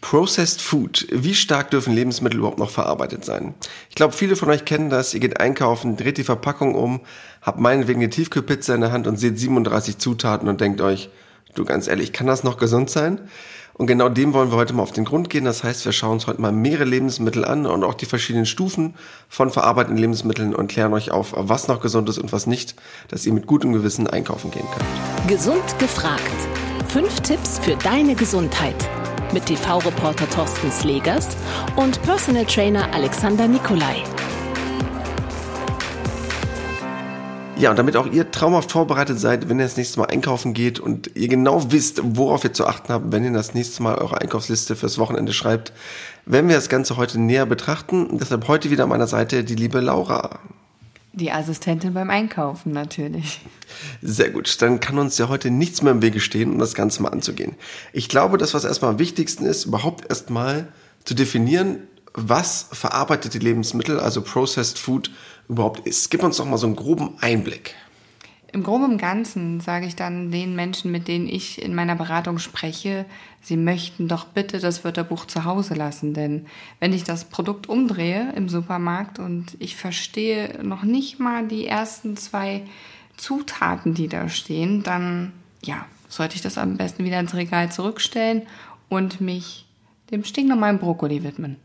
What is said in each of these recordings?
Processed Food. Wie stark dürfen Lebensmittel überhaupt noch verarbeitet sein? Ich glaube, viele von euch kennen das. Ihr geht einkaufen, dreht die Verpackung um, habt meinetwegen eine Tiefkühlpizza in der Hand und seht 37 Zutaten und denkt euch, du ganz ehrlich, kann das noch gesund sein? Und genau dem wollen wir heute mal auf den Grund gehen. Das heißt, wir schauen uns heute mal mehrere Lebensmittel an und auch die verschiedenen Stufen von verarbeiteten Lebensmitteln und klären euch auf, was noch gesund ist und was nicht, dass ihr mit gutem Gewissen einkaufen gehen könnt. Gesund gefragt. Fünf Tipps für deine Gesundheit. Mit TV-Reporter Thorsten Slegers und Personal Trainer Alexander Nikolai. Ja, und damit auch ihr traumhaft vorbereitet seid, wenn ihr das nächste Mal einkaufen geht und ihr genau wisst, worauf ihr zu achten habt, wenn ihr das nächste Mal eure Einkaufsliste fürs Wochenende schreibt, werden wir das Ganze heute näher betrachten. Deshalb heute wieder an meiner Seite die liebe Laura. Die Assistentin beim Einkaufen natürlich. Sehr gut, dann kann uns ja heute nichts mehr im Wege stehen, um das Ganze mal anzugehen. Ich glaube, das, was erstmal am wichtigsten ist, überhaupt erstmal zu definieren, was verarbeitete Lebensmittel, also Processed Food, überhaupt ist. Gib uns doch mal so einen groben Einblick. Im Groben und Ganzen sage ich dann den Menschen, mit denen ich in meiner Beratung spreche, sie möchten doch bitte das Wörterbuch zu Hause lassen. Denn wenn ich das Produkt umdrehe im Supermarkt und ich verstehe noch nicht mal die ersten zwei Zutaten, die da stehen, dann ja, sollte ich das am besten wieder ins Regal zurückstellen und mich dem stinknormalen Brokkoli widmen.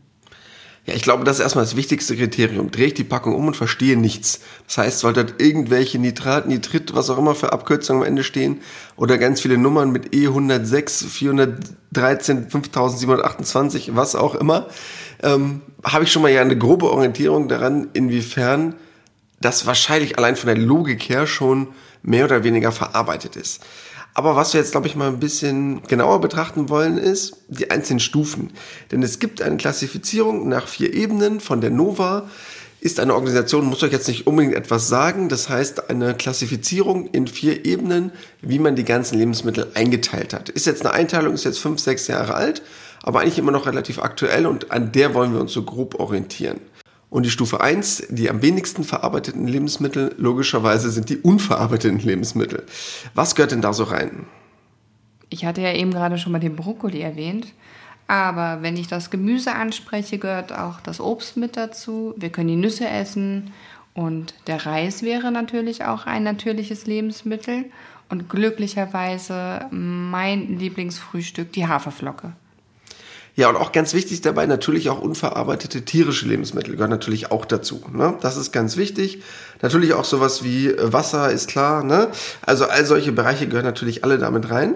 Ja, ich glaube, das ist erstmal das wichtigste Kriterium. Drehe ich die Packung um und verstehe nichts. Das heißt, sollte dort irgendwelche Nitrat, Nitrit, was auch immer für Abkürzungen am Ende stehen oder ganz viele Nummern mit E106, 413, 5728, was auch immer, ähm, habe ich schon mal ja eine grobe Orientierung daran, inwiefern das wahrscheinlich allein von der Logik her schon mehr oder weniger verarbeitet ist. Aber was wir jetzt, glaube ich, mal ein bisschen genauer betrachten wollen, ist die einzelnen Stufen. Denn es gibt eine Klassifizierung nach vier Ebenen von der NOVA. Ist eine Organisation, muss euch jetzt nicht unbedingt etwas sagen. Das heißt, eine Klassifizierung in vier Ebenen, wie man die ganzen Lebensmittel eingeteilt hat. Ist jetzt eine Einteilung, ist jetzt fünf, sechs Jahre alt, aber eigentlich immer noch relativ aktuell und an der wollen wir uns so grob orientieren. Und die Stufe 1, die am wenigsten verarbeiteten Lebensmittel, logischerweise sind die unverarbeiteten Lebensmittel. Was gehört denn da so rein? Ich hatte ja eben gerade schon mal den Brokkoli erwähnt. Aber wenn ich das Gemüse anspreche, gehört auch das Obst mit dazu. Wir können die Nüsse essen und der Reis wäre natürlich auch ein natürliches Lebensmittel. Und glücklicherweise mein Lieblingsfrühstück, die Haferflocke. Ja, und auch ganz wichtig dabei natürlich auch unverarbeitete tierische Lebensmittel gehören natürlich auch dazu. Ne? Das ist ganz wichtig. Natürlich auch sowas wie äh, Wasser ist klar. Ne? Also all solche Bereiche gehören natürlich alle damit rein.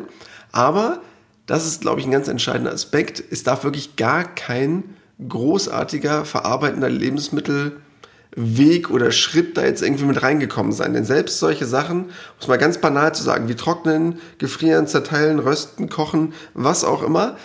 Aber das ist, glaube ich, ein ganz entscheidender Aspekt. Es darf wirklich gar kein großartiger verarbeitender Lebensmittelweg oder Schritt da jetzt irgendwie mit reingekommen sein. Denn selbst solche Sachen, muss man ganz banal zu sagen, wie trocknen, gefrieren, zerteilen, rösten, kochen, was auch immer,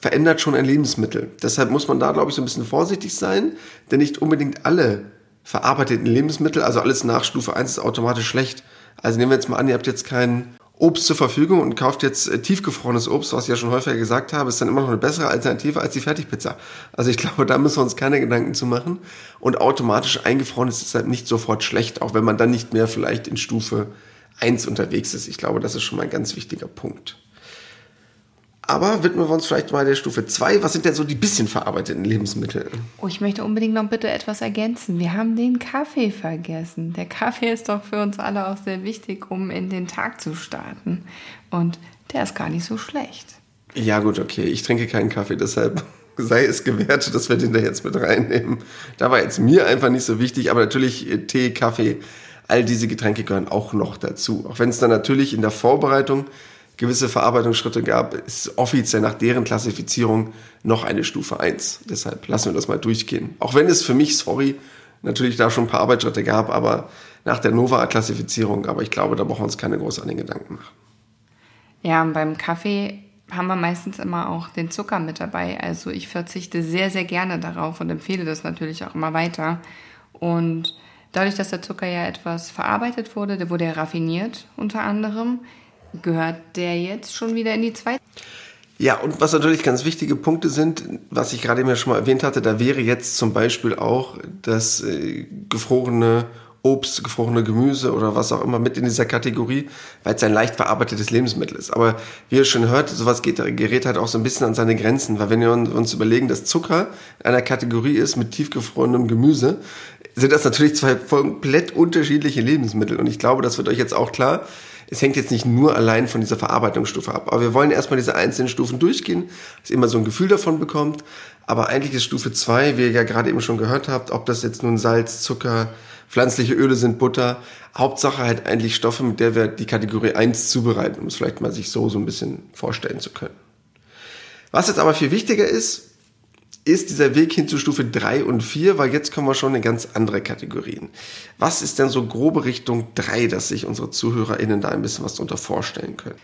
verändert schon ein Lebensmittel. Deshalb muss man da, glaube ich, so ein bisschen vorsichtig sein, denn nicht unbedingt alle verarbeiteten Lebensmittel, also alles nach Stufe 1 ist automatisch schlecht. Also nehmen wir jetzt mal an, ihr habt jetzt kein Obst zur Verfügung und kauft jetzt äh, tiefgefrorenes Obst, was ich ja schon häufiger gesagt habe, ist dann immer noch eine bessere Alternative als die Fertigpizza. Also ich glaube, da müssen wir uns keine Gedanken zu machen. Und automatisch eingefroren ist deshalb nicht sofort schlecht, auch wenn man dann nicht mehr vielleicht in Stufe 1 unterwegs ist. Ich glaube, das ist schon mal ein ganz wichtiger Punkt. Aber widmen wir uns vielleicht mal der Stufe 2. Was sind denn so die bisschen verarbeiteten Lebensmittel? Oh, ich möchte unbedingt noch bitte etwas ergänzen. Wir haben den Kaffee vergessen. Der Kaffee ist doch für uns alle auch sehr wichtig, um in den Tag zu starten. Und der ist gar nicht so schlecht. Ja, gut, okay. Ich trinke keinen Kaffee, deshalb sei es gewährt, dass wir den da jetzt mit reinnehmen. Da war jetzt mir einfach nicht so wichtig, aber natürlich äh, Tee, Kaffee, all diese Getränke gehören auch noch dazu. Auch wenn es dann natürlich in der Vorbereitung gewisse Verarbeitungsschritte gab, ist offiziell nach deren Klassifizierung noch eine Stufe 1. Deshalb lassen wir das mal durchgehen. Auch wenn es für mich, sorry, natürlich da schon ein paar Arbeitsschritte gab, aber nach der Nova-Klassifizierung, aber ich glaube, da brauchen wir uns keine großartigen Gedanken machen. Ja, und beim Kaffee haben wir meistens immer auch den Zucker mit dabei. Also ich verzichte sehr, sehr gerne darauf und empfehle das natürlich auch immer weiter. Und dadurch, dass der Zucker ja etwas verarbeitet wurde, der wurde ja raffiniert unter anderem, gehört der jetzt schon wieder in die zweite. Ja, und was natürlich ganz wichtige Punkte sind, was ich gerade eben ja schon mal erwähnt hatte, da wäre jetzt zum Beispiel auch das äh, gefrorene Obst, gefrorene Gemüse oder was auch immer mit in dieser Kategorie, weil es ein leicht verarbeitetes Lebensmittel ist. Aber wie ihr schon hört, sowas geht, gerät halt auch so ein bisschen an seine Grenzen, weil wenn wir uns überlegen, dass Zucker in einer Kategorie ist mit tiefgefrorenem Gemüse, sind das natürlich zwei komplett unterschiedliche Lebensmittel. Und ich glaube, das wird euch jetzt auch klar. Es hängt jetzt nicht nur allein von dieser Verarbeitungsstufe ab. Aber wir wollen erstmal diese einzelnen Stufen durchgehen, dass ihr immer so ein Gefühl davon bekommt. Aber eigentlich ist Stufe 2, wie ihr ja gerade eben schon gehört habt, ob das jetzt nun Salz, Zucker, pflanzliche Öle sind, Butter. Hauptsache halt eigentlich Stoffe, mit der wir die Kategorie 1 zubereiten, um es vielleicht mal sich so, so ein bisschen vorstellen zu können. Was jetzt aber viel wichtiger ist, ist dieser Weg hin zu Stufe 3 und 4, weil jetzt kommen wir schon in ganz andere Kategorien. Was ist denn so grobe Richtung 3, dass sich unsere ZuhörerInnen da ein bisschen was darunter vorstellen können?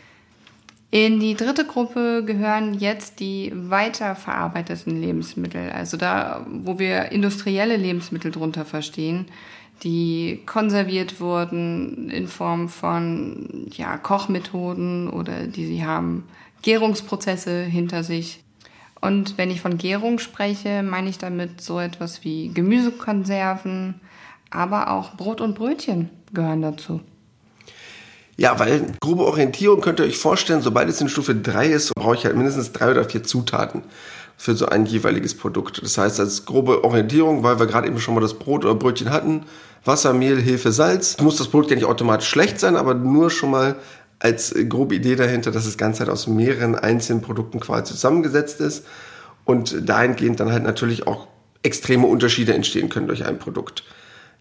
In die dritte Gruppe gehören jetzt die weiterverarbeiteten Lebensmittel, also da, wo wir industrielle Lebensmittel drunter verstehen, die konserviert wurden in Form von ja, Kochmethoden oder die sie haben Gärungsprozesse hinter sich. Und wenn ich von Gärung spreche, meine ich damit so etwas wie Gemüsekonserven, aber auch Brot und Brötchen gehören dazu. Ja, weil grobe Orientierung könnt ihr euch vorstellen, sobald es in Stufe 3 ist, brauche ich halt mindestens drei oder vier Zutaten für so ein jeweiliges Produkt. Das heißt, als grobe Orientierung, weil wir gerade eben schon mal das Brot oder Brötchen hatten, Wasser, Mehl, Hefe, Salz. Muss das Produkt ja nicht automatisch schlecht sein, aber nur schon mal als grobe Idee dahinter, dass das Ganze halt aus mehreren einzelnen Produkten quasi zusammengesetzt ist und dahingehend dann halt natürlich auch extreme Unterschiede entstehen können durch ein Produkt.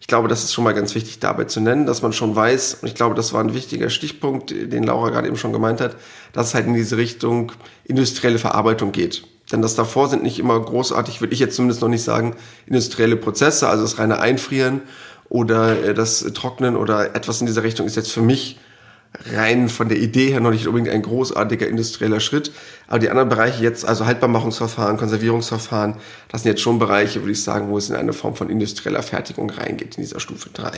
Ich glaube, das ist schon mal ganz wichtig dabei zu nennen, dass man schon weiß, und ich glaube, das war ein wichtiger Stichpunkt, den Laura gerade eben schon gemeint hat, dass es halt in diese Richtung industrielle Verarbeitung geht. Denn das davor sind nicht immer großartig, würde ich jetzt zumindest noch nicht sagen, industrielle Prozesse, also das reine Einfrieren oder äh, das Trocknen oder etwas in dieser Richtung ist jetzt für mich rein von der Idee her noch nicht unbedingt ein großartiger industrieller Schritt. Aber die anderen Bereiche jetzt, also Haltbarmachungsverfahren, Konservierungsverfahren, das sind jetzt schon Bereiche, würde ich sagen, wo es in eine Form von industrieller Fertigung reingeht in dieser Stufe 3.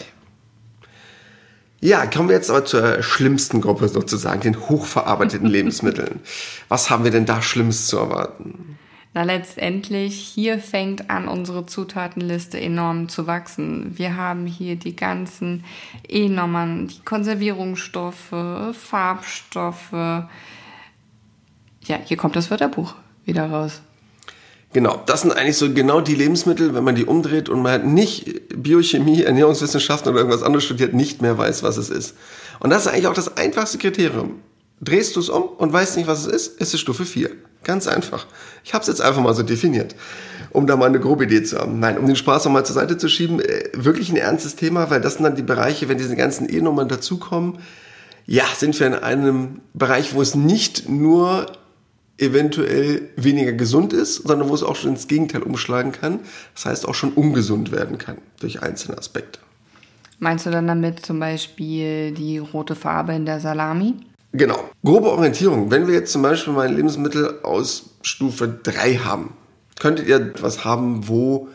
Ja, kommen wir jetzt aber zur schlimmsten Gruppe sozusagen, den hochverarbeiteten Lebensmitteln. Was haben wir denn da Schlimmes zu erwarten? Na, letztendlich, hier fängt an, unsere Zutatenliste enorm zu wachsen. Wir haben hier die ganzen E-Nummern, die Konservierungsstoffe, Farbstoffe. Ja, hier kommt das Wörterbuch wieder raus. Genau, das sind eigentlich so genau die Lebensmittel, wenn man die umdreht und man nicht Biochemie, Ernährungswissenschaften oder irgendwas anderes studiert, nicht mehr weiß, was es ist. Und das ist eigentlich auch das einfachste Kriterium. Drehst du es um und weißt nicht, was es ist, ist es Stufe 4. Ganz einfach. Ich habe es jetzt einfach mal so definiert, um da mal eine grobe Idee zu haben. Nein, um den Spaß noch mal zur Seite zu schieben, äh, wirklich ein ernstes Thema, weil das sind dann die Bereiche, wenn diese ganzen E-Nummern dazukommen, ja, sind wir in einem Bereich, wo es nicht nur eventuell weniger gesund ist, sondern wo es auch schon ins Gegenteil umschlagen kann. Das heißt auch schon ungesund werden kann durch einzelne Aspekte. Meinst du dann damit zum Beispiel die rote Farbe in der Salami? Genau. Grobe Orientierung. Wenn wir jetzt zum Beispiel mal ein Lebensmittel aus Stufe 3 haben, könntet ihr etwas haben, wo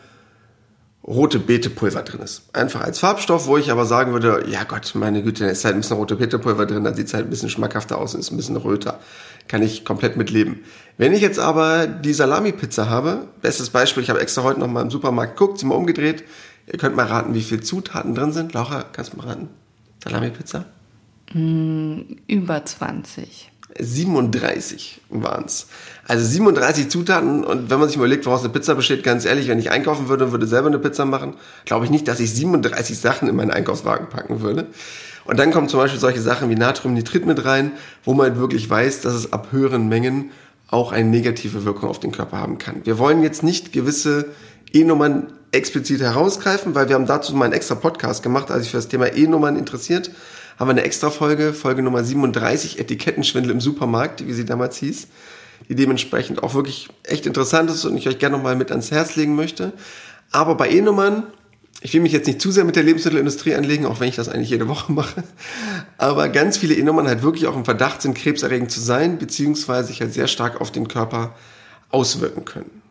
rote Beetepulver drin ist. Einfach als Farbstoff, wo ich aber sagen würde, ja Gott, meine Güte, da ist halt ein bisschen rote Beetepulver drin, dann sieht es halt ein bisschen schmackhafter aus und ist ein bisschen röter. Kann ich komplett mitleben. Wenn ich jetzt aber die Salami-Pizza habe, bestes Beispiel, ich habe extra heute noch mal im Supermarkt geguckt, sie mal umgedreht, ihr könnt mal raten, wie viele Zutaten drin sind. Laura, kannst du mal raten? Salami-Pizza? Mm, über 20. 37 waren es. Also 37 Zutaten und wenn man sich überlegt, woraus eine Pizza besteht, ganz ehrlich, wenn ich einkaufen würde und würde selber eine Pizza machen, glaube ich nicht, dass ich 37 Sachen in meinen Einkaufswagen packen würde. Und dann kommen zum Beispiel solche Sachen wie Natriumnitrit mit rein, wo man halt wirklich weiß, dass es ab höheren Mengen auch eine negative Wirkung auf den Körper haben kann. Wir wollen jetzt nicht gewisse E-Nummern explizit herausgreifen, weil wir haben dazu mal einen extra Podcast gemacht, als ich für das Thema E-Nummern interessiert haben wir eine extra Folge, Folge Nummer 37, Etikettenschwindel im Supermarkt, wie sie damals hieß, die dementsprechend auch wirklich echt interessant ist und ich euch gerne nochmal mit ans Herz legen möchte. Aber bei E-Nummern, ich will mich jetzt nicht zu sehr mit der Lebensmittelindustrie anlegen, auch wenn ich das eigentlich jede Woche mache, aber ganz viele E-Nummern halt wirklich auch im Verdacht sind, krebserregend zu sein, beziehungsweise sich halt sehr stark auf den Körper auswirken können.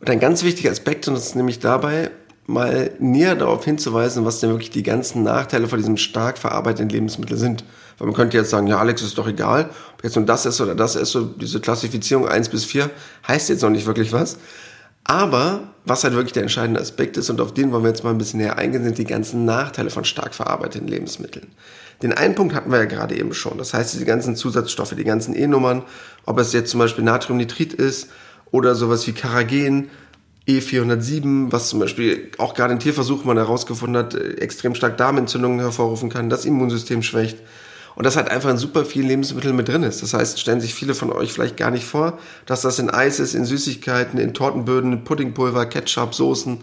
Und ein ganz wichtiger Aspekt, und das ist nämlich dabei, mal näher darauf hinzuweisen, was denn wirklich die ganzen Nachteile von diesem stark verarbeiteten Lebensmittel sind. Weil man könnte jetzt sagen, ja Alex, ist doch egal, ob jetzt nur das ist oder das ist, so diese Klassifizierung 1 bis 4 heißt jetzt noch nicht wirklich was. Aber was halt wirklich der entscheidende Aspekt ist und auf den wollen wir jetzt mal ein bisschen näher eingehen, sind die ganzen Nachteile von stark verarbeiteten Lebensmitteln. Den einen Punkt hatten wir ja gerade eben schon. Das heißt, diese ganzen Zusatzstoffe, die ganzen E-Nummern, ob es jetzt zum Beispiel Natriumnitrit ist oder sowas wie Karagen, E407, was zum Beispiel auch gerade in Tierversuchen man herausgefunden hat, äh, extrem stark Darmentzündungen hervorrufen kann, das Immunsystem schwächt. Und das halt einfach in super vielen Lebensmitteln mit drin ist. Das heißt, stellen sich viele von euch vielleicht gar nicht vor, dass das in Eis ist, in Süßigkeiten, in Tortenböden, in Puddingpulver, Ketchup, Soßen,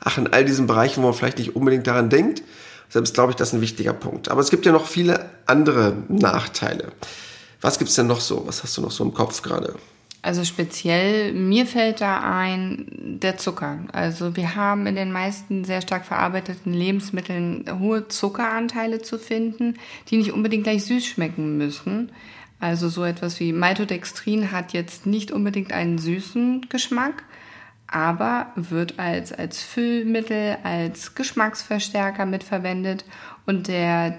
ach, in all diesen Bereichen, wo man vielleicht nicht unbedingt daran denkt. Selbst glaube ich, das ist ein wichtiger Punkt. Aber es gibt ja noch viele andere Nachteile. Was gibt's denn noch so? Was hast du noch so im Kopf gerade? Also speziell, mir fällt da ein der Zucker. Also wir haben in den meisten sehr stark verarbeiteten Lebensmitteln hohe Zuckeranteile zu finden, die nicht unbedingt gleich süß schmecken müssen. Also so etwas wie Maltodextrin hat jetzt nicht unbedingt einen süßen Geschmack, aber wird als, als Füllmittel, als Geschmacksverstärker mitverwendet und der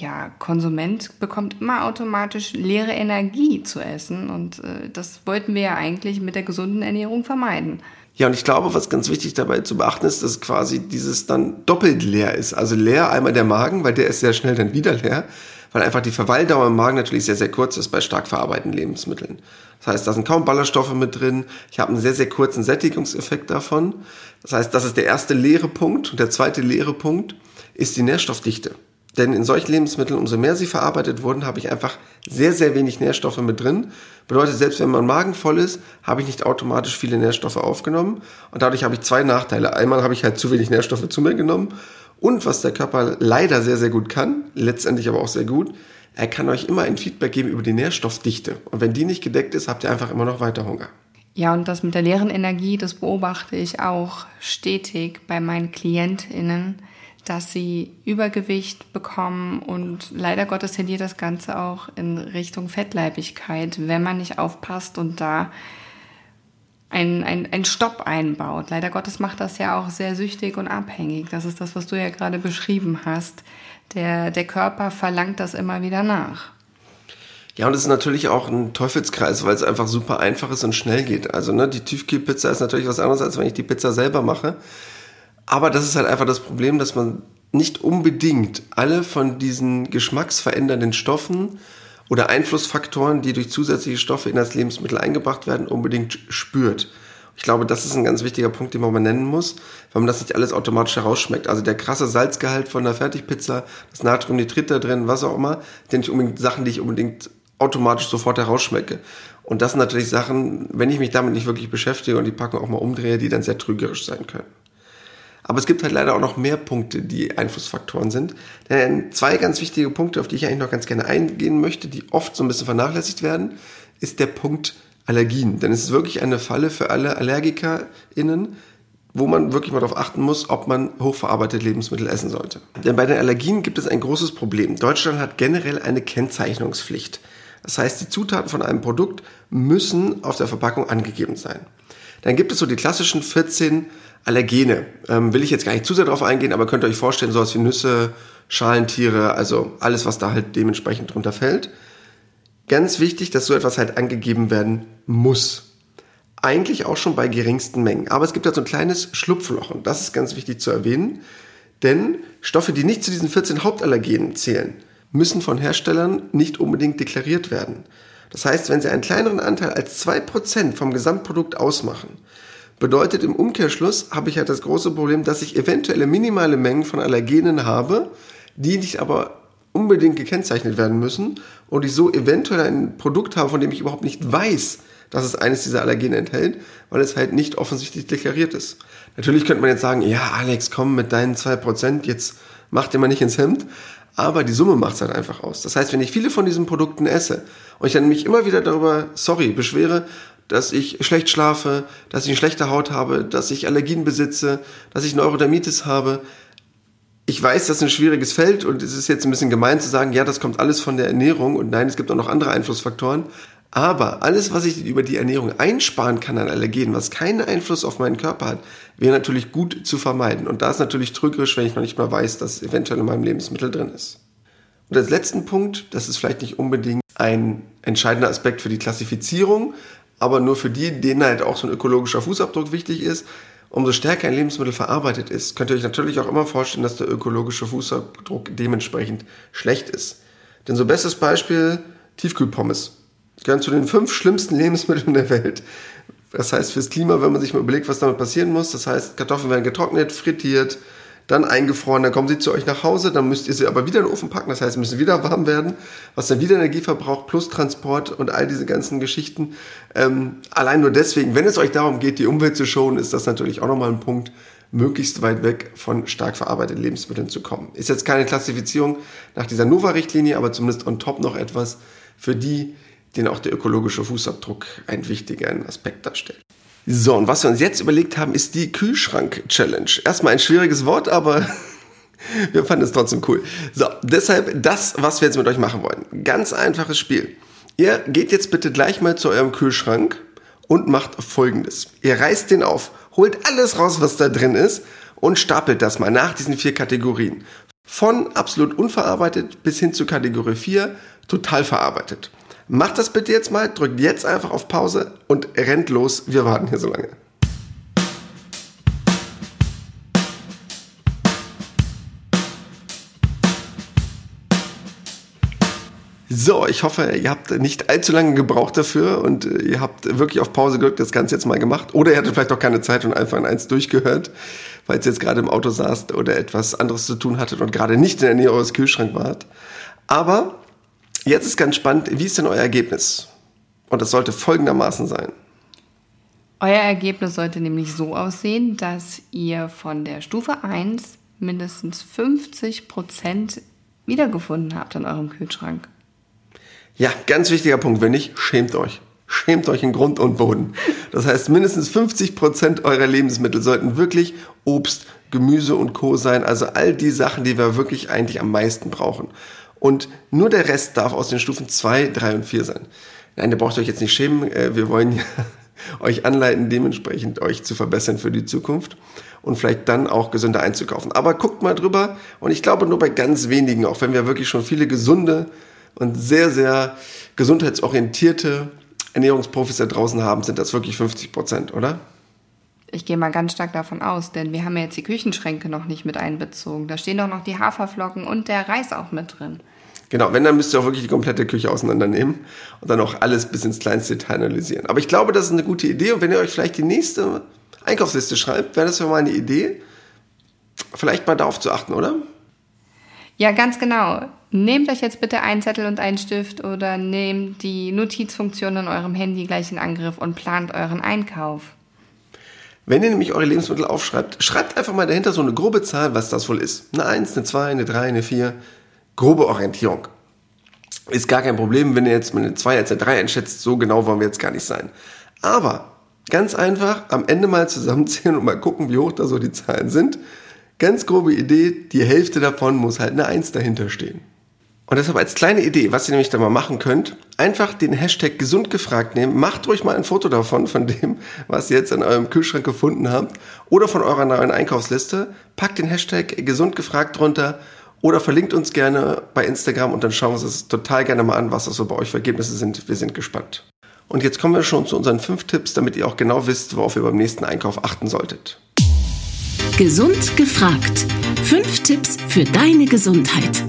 ja, Konsument bekommt immer automatisch leere Energie zu essen und äh, das wollten wir ja eigentlich mit der gesunden Ernährung vermeiden. Ja, und ich glaube, was ganz wichtig dabei zu beachten ist, dass quasi dieses dann doppelt leer ist. Also leer einmal der Magen, weil der ist sehr schnell dann wieder leer, weil einfach die Verweildauer im Magen natürlich sehr, sehr kurz ist bei stark verarbeiteten Lebensmitteln. Das heißt, da sind kaum Ballaststoffe mit drin. Ich habe einen sehr, sehr kurzen Sättigungseffekt davon. Das heißt, das ist der erste leere Punkt. Und der zweite leere Punkt ist die Nährstoffdichte. Denn in solchen Lebensmitteln, umso mehr sie verarbeitet wurden, habe ich einfach sehr, sehr wenig Nährstoffe mit drin. Bedeutet, selbst wenn mein Magen voll ist, habe ich nicht automatisch viele Nährstoffe aufgenommen. Und dadurch habe ich zwei Nachteile. Einmal habe ich halt zu wenig Nährstoffe zu mir genommen. Und was der Körper leider sehr, sehr gut kann, letztendlich aber auch sehr gut, er kann euch immer ein Feedback geben über die Nährstoffdichte. Und wenn die nicht gedeckt ist, habt ihr einfach immer noch weiter Hunger. Ja, und das mit der leeren Energie, das beobachte ich auch stetig bei meinen KlientInnen dass sie Übergewicht bekommen und leider Gottes tendiert das Ganze auch in Richtung Fettleibigkeit, wenn man nicht aufpasst und da ein, ein, ein Stopp einbaut. Leider Gottes macht das ja auch sehr süchtig und abhängig. Das ist das, was du ja gerade beschrieben hast. Der, der Körper verlangt das immer wieder nach. Ja, und es ist natürlich auch ein Teufelskreis, weil es einfach super einfach ist und schnell geht. Also ne, die Tiefkühlpizza ist natürlich was anderes, als wenn ich die Pizza selber mache. Aber das ist halt einfach das Problem, dass man nicht unbedingt alle von diesen geschmacksverändernden Stoffen oder Einflussfaktoren, die durch zusätzliche Stoffe in das Lebensmittel eingebracht werden, unbedingt spürt. Ich glaube, das ist ein ganz wichtiger Punkt, den man mal nennen muss, weil man das nicht alles automatisch herausschmeckt. Also der krasse Salzgehalt von der Fertigpizza, das Natriumnitrit da drin, was auch immer, sind nicht unbedingt Sachen, die ich unbedingt automatisch sofort herausschmecke. Und das sind natürlich Sachen, wenn ich mich damit nicht wirklich beschäftige und die Packung auch mal umdrehe, die dann sehr trügerisch sein können. Aber es gibt halt leider auch noch mehr Punkte, die Einflussfaktoren sind. Denn zwei ganz wichtige Punkte, auf die ich eigentlich noch ganz gerne eingehen möchte, die oft so ein bisschen vernachlässigt werden, ist der Punkt Allergien. Denn es ist wirklich eine Falle für alle AllergikerInnen, wo man wirklich mal darauf achten muss, ob man hochverarbeitete Lebensmittel essen sollte. Denn bei den Allergien gibt es ein großes Problem. Deutschland hat generell eine Kennzeichnungspflicht. Das heißt, die Zutaten von einem Produkt müssen auf der Verpackung angegeben sein. Dann gibt es so die klassischen 14 Allergene. Ähm, will ich jetzt gar nicht zu sehr drauf eingehen, aber könnt ihr euch vorstellen, sowas wie Nüsse, Schalentiere, also alles, was da halt dementsprechend drunter fällt. Ganz wichtig, dass so etwas halt angegeben werden muss. Eigentlich auch schon bei geringsten Mengen. Aber es gibt da so ein kleines Schlupfloch und das ist ganz wichtig zu erwähnen. Denn Stoffe, die nicht zu diesen 14 Hauptallergenen zählen, müssen von Herstellern nicht unbedingt deklariert werden. Das heißt, wenn sie einen kleineren Anteil als 2% vom Gesamtprodukt ausmachen, Bedeutet im Umkehrschluss habe ich halt das große Problem, dass ich eventuelle minimale Mengen von Allergenen habe, die nicht aber unbedingt gekennzeichnet werden müssen und ich so eventuell ein Produkt habe, von dem ich überhaupt nicht weiß, dass es eines dieser Allergene enthält, weil es halt nicht offensichtlich deklariert ist. Natürlich könnte man jetzt sagen, ja Alex, komm mit deinen 2%, jetzt mach dir mal nicht ins Hemd, aber die Summe macht es halt einfach aus. Das heißt, wenn ich viele von diesen Produkten esse und ich dann mich immer wieder darüber, sorry, beschwere, dass ich schlecht schlafe, dass ich eine schlechte Haut habe, dass ich Allergien besitze, dass ich Neurodermitis habe. Ich weiß, das ist ein schwieriges Feld und es ist jetzt ein bisschen gemein zu sagen, ja, das kommt alles von der Ernährung und nein, es gibt auch noch andere Einflussfaktoren. Aber alles, was ich über die Ernährung einsparen kann an Allergenen, was keinen Einfluss auf meinen Körper hat, wäre natürlich gut zu vermeiden. Und da ist natürlich trügerisch, wenn ich noch nicht mal weiß, dass eventuell in meinem Lebensmittel drin ist. Und als letzten Punkt, das ist vielleicht nicht unbedingt ein entscheidender Aspekt für die Klassifizierung, aber nur für die, denen halt auch so ein ökologischer Fußabdruck wichtig ist. Umso stärker ein Lebensmittel verarbeitet ist, könnt ihr euch natürlich auch immer vorstellen, dass der ökologische Fußabdruck dementsprechend schlecht ist. Denn so bestes Beispiel Tiefkühlpommes. Gehören zu den fünf schlimmsten Lebensmitteln der Welt. Das heißt fürs Klima, wenn man sich mal überlegt, was damit passieren muss. Das heißt, Kartoffeln werden getrocknet, frittiert, dann eingefroren, dann kommen sie zu euch nach Hause, dann müsst ihr sie aber wieder in den Ofen packen, das heißt, sie müssen wieder warm werden, was dann wieder Energie verbraucht, plus Transport und all diese ganzen Geschichten. Ähm, allein nur deswegen, wenn es euch darum geht, die Umwelt zu schonen, ist das natürlich auch nochmal ein Punkt, möglichst weit weg von stark verarbeiteten Lebensmitteln zu kommen. Ist jetzt keine Klassifizierung nach dieser Nova-Richtlinie, aber zumindest on top noch etwas für die, denen auch der ökologische Fußabdruck einen wichtigen Aspekt darstellt. So, und was wir uns jetzt überlegt haben, ist die Kühlschrank-Challenge. Erstmal ein schwieriges Wort, aber wir fanden es trotzdem cool. So, deshalb das, was wir jetzt mit euch machen wollen. Ganz einfaches Spiel. Ihr geht jetzt bitte gleich mal zu eurem Kühlschrank und macht folgendes. Ihr reißt den auf, holt alles raus, was da drin ist und stapelt das mal nach diesen vier Kategorien. Von absolut unverarbeitet bis hin zu Kategorie 4 total verarbeitet. Macht das bitte jetzt mal, drückt jetzt einfach auf Pause und rennt los. Wir warten hier so lange. So, ich hoffe, ihr habt nicht allzu lange gebraucht dafür und äh, ihr habt wirklich auf Pause gedrückt, das Ganze jetzt mal gemacht. Oder ihr hattet vielleicht auch keine Zeit und einfach in eins durchgehört, weil ihr jetzt gerade im Auto saßt oder etwas anderes zu tun hattet und gerade nicht in der Nähe eures Kühlschranks wart. Aber Jetzt ist ganz spannend, wie ist denn euer Ergebnis? Und das sollte folgendermaßen sein. Euer Ergebnis sollte nämlich so aussehen, dass ihr von der Stufe 1 mindestens 50 Prozent wiedergefunden habt in eurem Kühlschrank. Ja, ganz wichtiger Punkt. Wenn nicht, schämt euch. Schämt euch in Grund und Boden. Das heißt, mindestens 50 Prozent eurer Lebensmittel sollten wirklich Obst, Gemüse und Co. sein. Also all die Sachen, die wir wirklich eigentlich am meisten brauchen. Und nur der Rest darf aus den Stufen 2, 3 und 4 sein. Nein, da braucht ihr euch jetzt nicht schämen. Äh, wir wollen ja euch anleiten, dementsprechend euch zu verbessern für die Zukunft und vielleicht dann auch gesünder einzukaufen. Aber guckt mal drüber und ich glaube nur bei ganz wenigen, auch wenn wir wirklich schon viele gesunde und sehr, sehr gesundheitsorientierte Ernährungsprofis da draußen haben, sind das wirklich 50 Prozent, oder? Ich gehe mal ganz stark davon aus, denn wir haben ja jetzt die Küchenschränke noch nicht mit einbezogen. Da stehen doch noch die Haferflocken und der Reis auch mit drin. Genau, wenn, dann müsst ihr auch wirklich die komplette Küche auseinandernehmen und dann auch alles bis ins kleinste Detail analysieren. Aber ich glaube, das ist eine gute Idee und wenn ihr euch vielleicht die nächste Einkaufsliste schreibt, wäre das ja mal eine Idee, vielleicht mal darauf zu achten, oder? Ja, ganz genau. Nehmt euch jetzt bitte einen Zettel und einen Stift oder nehmt die Notizfunktion in eurem Handy gleich in Angriff und plant euren Einkauf. Wenn ihr nämlich eure Lebensmittel aufschreibt, schreibt einfach mal dahinter so eine grobe Zahl, was das wohl ist. Eine 1, eine 2, eine 3, eine 4. Grobe Orientierung. Ist gar kein Problem, wenn ihr jetzt mit eine 2 als eine 3 einschätzt. So genau wollen wir jetzt gar nicht sein. Aber ganz einfach am Ende mal zusammenzählen und mal gucken, wie hoch da so die Zahlen sind. Ganz grobe Idee, die Hälfte davon muss halt eine 1 dahinter stehen. Und deshalb als kleine Idee, was ihr nämlich da mal machen könnt, einfach den Hashtag gesund gefragt nehmen, macht ruhig mal ein Foto davon, von dem, was ihr jetzt in eurem Kühlschrank gefunden habt oder von eurer neuen Einkaufsliste, packt den Hashtag gesund gefragt drunter oder verlinkt uns gerne bei Instagram und dann schauen wir uns das total gerne mal an, was das so bei euch für Ergebnisse sind. Wir sind gespannt. Und jetzt kommen wir schon zu unseren fünf Tipps, damit ihr auch genau wisst, worauf ihr beim nächsten Einkauf achten solltet. Gesund gefragt. Fünf Tipps für deine Gesundheit.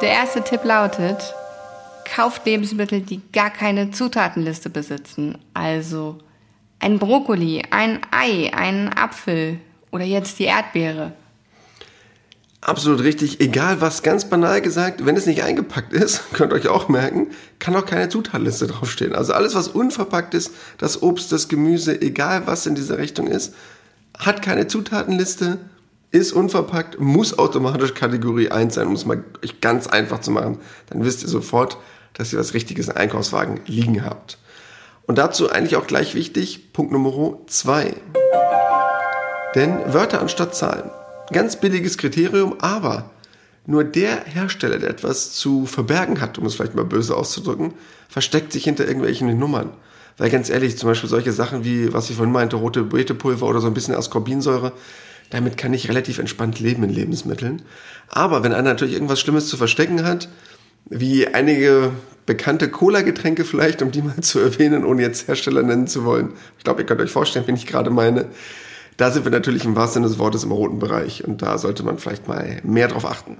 Der erste Tipp lautet, kauft Lebensmittel, die gar keine Zutatenliste besitzen. Also ein Brokkoli, ein Ei, einen Apfel oder jetzt die Erdbeere. Absolut richtig. Egal was, ganz banal gesagt, wenn es nicht eingepackt ist, könnt ihr euch auch merken, kann auch keine Zutatenliste draufstehen. Also alles, was unverpackt ist, das Obst, das Gemüse, egal was in dieser Richtung ist, hat keine Zutatenliste, ist unverpackt, muss automatisch Kategorie 1 sein, um es mal ganz einfach zu machen. Dann wisst ihr sofort, dass ihr was Richtiges im Einkaufswagen liegen habt. Und dazu eigentlich auch gleich wichtig, Punkt Nummer 2. Denn Wörter anstatt Zahlen. Ganz billiges Kriterium, aber nur der Hersteller, der etwas zu verbergen hat, um es vielleicht mal böse auszudrücken, versteckt sich hinter irgendwelchen Nummern. Weil ganz ehrlich, zum Beispiel solche Sachen wie, was ich vorhin meinte, rote Beetepulver oder so ein bisschen Ascorbinsäure, damit kann ich relativ entspannt leben in Lebensmitteln. Aber wenn einer natürlich irgendwas Schlimmes zu verstecken hat, wie einige bekannte Cola-Getränke vielleicht, um die mal zu erwähnen, ohne jetzt Hersteller nennen zu wollen. Ich glaube, ihr könnt euch vorstellen, wen ich gerade meine. Da sind wir natürlich im wahrsten Sinne des Wortes im roten Bereich und da sollte man vielleicht mal mehr drauf achten.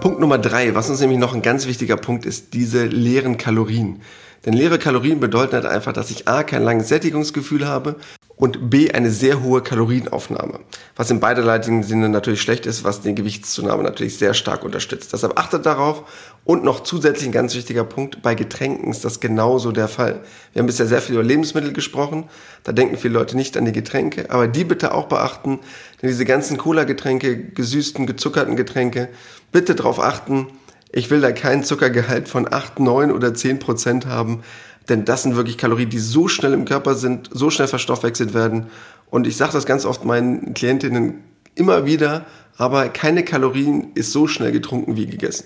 Punkt Nummer drei, was uns nämlich noch ein ganz wichtiger Punkt ist, diese leeren Kalorien. Denn leere Kalorien bedeuten halt einfach, dass ich A, kein langes Sättigungsgefühl habe und B, eine sehr hohe Kalorienaufnahme. Was in beiderseitigen Sinne natürlich schlecht ist, was den Gewichtszunahme natürlich sehr stark unterstützt. Deshalb achtet darauf. Und noch zusätzlich ein ganz wichtiger Punkt, bei Getränken ist das genauso der Fall. Wir haben bisher sehr viel über Lebensmittel gesprochen. Da denken viele Leute nicht an die Getränke. Aber die bitte auch beachten, denn diese ganzen Cola-Getränke, gesüßten, gezuckerten Getränke, bitte darauf achten, ich will da keinen Zuckergehalt von 8, 9 oder 10 Prozent haben, denn das sind wirklich Kalorien, die so schnell im Körper sind, so schnell verstoffwechselt werden. Und ich sage das ganz oft meinen Klientinnen immer wieder, aber keine Kalorien ist so schnell getrunken wie gegessen.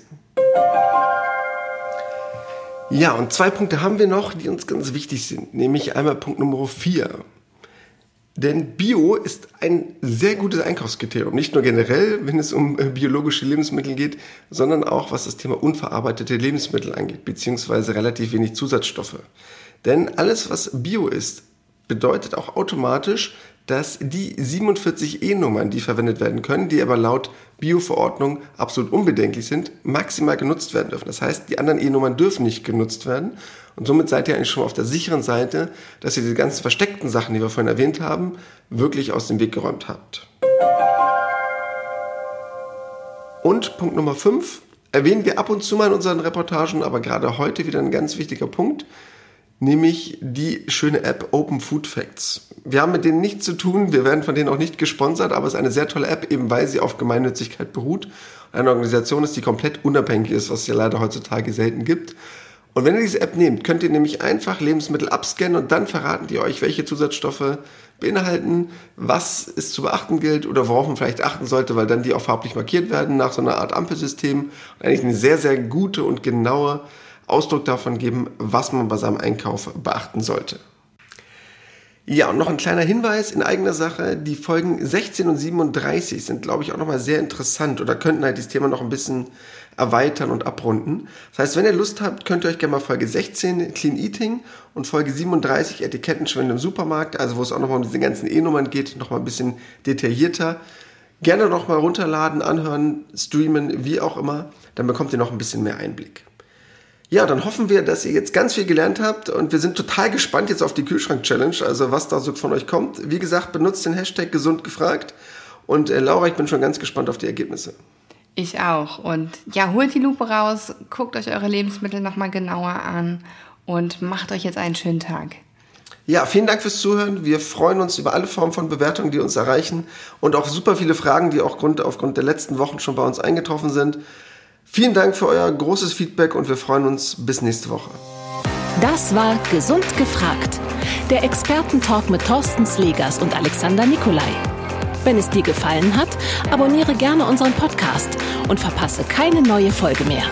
Ja, und zwei Punkte haben wir noch, die uns ganz wichtig sind, nämlich einmal Punkt Nummer 4. Denn Bio ist ein sehr gutes Einkaufskriterium. Nicht nur generell, wenn es um äh, biologische Lebensmittel geht, sondern auch was das Thema unverarbeitete Lebensmittel angeht, beziehungsweise relativ wenig Zusatzstoffe. Denn alles, was Bio ist, bedeutet auch automatisch, dass die 47 E-Nummern, die verwendet werden können, die aber laut Bio-Verordnung absolut unbedenklich sind, maximal genutzt werden dürfen. Das heißt, die anderen E-Nummern dürfen nicht genutzt werden. Und somit seid ihr eigentlich schon auf der sicheren Seite, dass ihr diese ganzen versteckten Sachen, die wir vorhin erwähnt haben, wirklich aus dem Weg geräumt habt. Und Punkt Nummer 5 erwähnen wir ab und zu mal in unseren Reportagen, aber gerade heute wieder ein ganz wichtiger Punkt nämlich die schöne App Open Food Facts. Wir haben mit denen nichts zu tun, wir werden von denen auch nicht gesponsert, aber es ist eine sehr tolle App, eben weil sie auf Gemeinnützigkeit beruht. Eine Organisation ist, die komplett unabhängig ist, was es ja leider heutzutage selten gibt. Und wenn ihr diese App nehmt, könnt ihr nämlich einfach Lebensmittel abscannen und dann verraten die euch, welche Zusatzstoffe beinhalten, was es zu beachten gilt oder worauf man vielleicht achten sollte, weil dann die auch farblich markiert werden nach so einer Art Ampelsystem. Und eigentlich eine sehr, sehr gute und genaue Ausdruck davon geben, was man bei seinem Einkauf beachten sollte. Ja, und noch ein kleiner Hinweis in eigener Sache. Die Folgen 16 und 37 sind, glaube ich, auch nochmal sehr interessant oder könnten halt dieses Thema noch ein bisschen erweitern und abrunden. Das heißt, wenn ihr Lust habt, könnt ihr euch gerne mal Folge 16 Clean Eating und Folge 37 Etikettenschwindel im Supermarkt, also wo es auch nochmal um diese ganzen E-Nummern geht, nochmal ein bisschen detaillierter. Gerne nochmal runterladen, anhören, streamen, wie auch immer. Dann bekommt ihr noch ein bisschen mehr Einblick. Ja, dann hoffen wir, dass ihr jetzt ganz viel gelernt habt und wir sind total gespannt jetzt auf die Kühlschrank-Challenge, also was da so von euch kommt. Wie gesagt, benutzt den Hashtag gesund gefragt und äh, Laura, ich bin schon ganz gespannt auf die Ergebnisse. Ich auch. Und ja, holt die Lupe raus, guckt euch eure Lebensmittel nochmal genauer an und macht euch jetzt einen schönen Tag. Ja, vielen Dank fürs Zuhören. Wir freuen uns über alle Formen von Bewertungen, die uns erreichen und auch super viele Fragen, die auch aufgrund der letzten Wochen schon bei uns eingetroffen sind. Vielen Dank für euer großes Feedback und wir freuen uns bis nächste Woche. Das war Gesund gefragt. Der Expertentalk mit Thorsten Slegers und Alexander Nikolai. Wenn es dir gefallen hat, abonniere gerne unseren Podcast und verpasse keine neue Folge mehr.